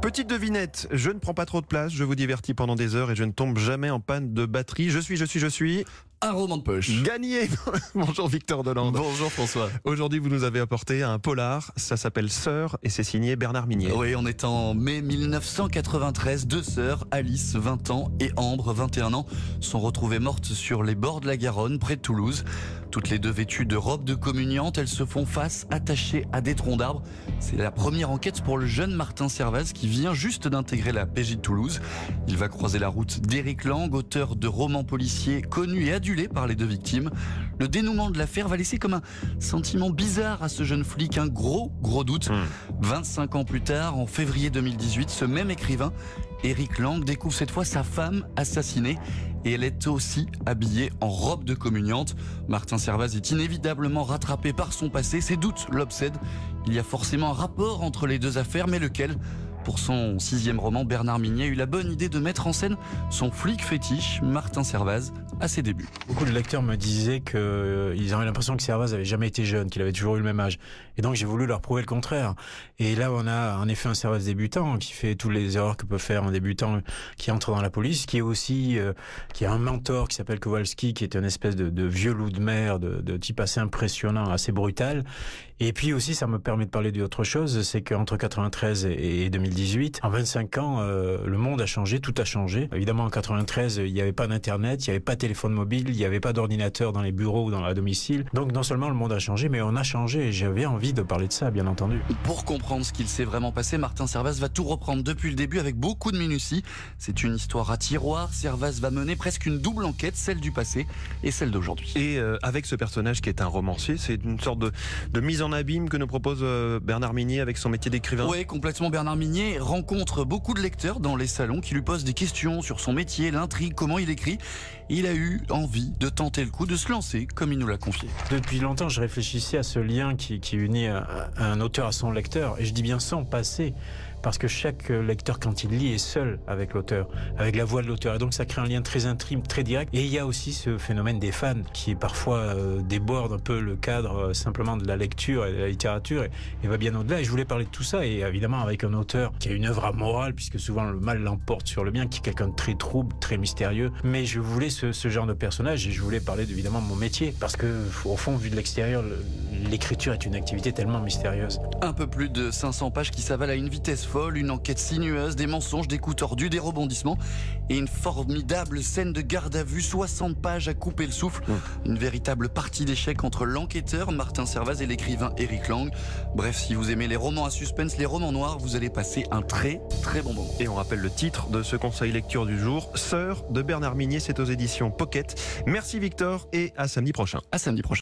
Petite devinette, je ne prends pas trop de place, je vous divertis pendant des heures et je ne tombe jamais en panne de batterie. Je suis, je suis, je suis. Un roman de poche. Gagné Bonjour Victor Delande. Bonjour François. Aujourd'hui, vous nous avez apporté un polar, ça s'appelle Sœur et c'est signé Bernard Minier. Oui, on est en mai 1993. Deux sœurs, Alice, 20 ans, et Ambre, 21 ans, sont retrouvées mortes sur les bords de la Garonne, près de Toulouse. Toutes les deux vêtues de robes de communiante, elles se font face, attachées à des troncs d'arbres. C'est la première enquête pour le jeune Martin Servaz qui vient juste d'intégrer la PJ de Toulouse. Il va croiser la route d'Éric Lang, auteur de romans policiers connus et par les deux victimes. Le dénouement de l'affaire va laisser comme un sentiment bizarre à ce jeune flic, un gros, gros doute. 25 ans plus tard, en février 2018, ce même écrivain, Éric Lang, découvre cette fois sa femme assassinée et elle est aussi habillée en robe de communiante. Martin Servaz est inévitablement rattrapé par son passé, ses doutes l'obsèdent. Il y a forcément un rapport entre les deux affaires, mais lequel pour son sixième roman, Bernard Minier a eu la bonne idée de mettre en scène son flic fétiche, Martin Servaz, à ses débuts. Beaucoup de lecteurs me disaient qu'ils euh, avaient l'impression que Servaz avait jamais été jeune, qu'il avait toujours eu le même âge. Et donc j'ai voulu leur prouver le contraire. Et là, on a en effet un Servaz débutant qui fait toutes les erreurs que peut faire un débutant qui entre dans la police, qui est aussi euh, qui a un mentor qui s'appelle Kowalski, qui est une espèce de, vieux loup de mer, de, type assez impressionnant, assez brutal. Et puis aussi, ça me permet de parler d'autre chose, c'est qu'entre 93 et, et 2018, en 25 ans, euh, le monde a changé, tout a changé. Évidemment, en 93, il n'y avait pas d'internet, il n'y avait pas de téléphone mobile, il n'y avait pas d'ordinateur dans les bureaux ou dans la domicile. Donc non seulement le monde a changé, mais on a changé et j'avais envie de parler de ça, bien entendu. Pour comprendre ce qu'il s'est vraiment passé, Martin Servaz va tout reprendre depuis le début avec beaucoup de minutie. C'est une histoire à tiroir. Servaz va mener presque une double enquête, celle du passé et celle d'aujourd'hui. Et euh, avec ce personnage qui est un romancier, c'est une sorte de, de, mise en abîme que nous propose euh, Bernard Minier avec son métier d'écrivain. Oui, complètement. Bernard Minier rencontre beaucoup de lecteurs dans les salons qui lui posent des questions sur son métier, l'intrigue, comment il écrit. Il a eu envie de tenter le coup, de se lancer comme il nous l'a confié. Depuis longtemps, je réfléchissais à ce lien qui, unit un, un auteur à son lecteur, et je dis bien sans passer parce que chaque lecteur, quand il lit, est seul avec l'auteur, avec la voix de l'auteur. Et donc, ça crée un lien très intime, très direct. Et il y a aussi ce phénomène des fans qui parfois euh, déborde un peu le cadre euh, simplement de la lecture et de la littérature et, va bien au-delà. Et je voulais parler de tout ça, et évidemment avec un auteur qui a une œuvre amorale, puisque souvent le mal l'emporte sur le bien, qui est quelqu'un de très trouble, très mystérieux. Mais je voulais ce, ce genre de personnage et je voulais parler évidemment de mon métier, parce que au fond, vu de l'extérieur, l'écriture est une activité tellement mystérieuse. Un peu plus de 500 pages qui s'avalent à une vitesse folle, une enquête sinueuse, des mensonges, des coups tordus, des rebondissements et une formidable scène de garde à vue, 60 pages à couper le souffle. Mmh. Une véritable partie d'échec entre l'enquêteur Martin Servaz et l'écrivain Eric Lang. Bref, si vous aimez les romans à suspense, les romans noirs, vous allez passer un très très bon moment. Et on rappelle le titre de ce conseil lecture du jour, Sœur de Bernard Minier, c'est aux éditions Pocket. Merci Victor et à samedi prochain. À samedi prochain.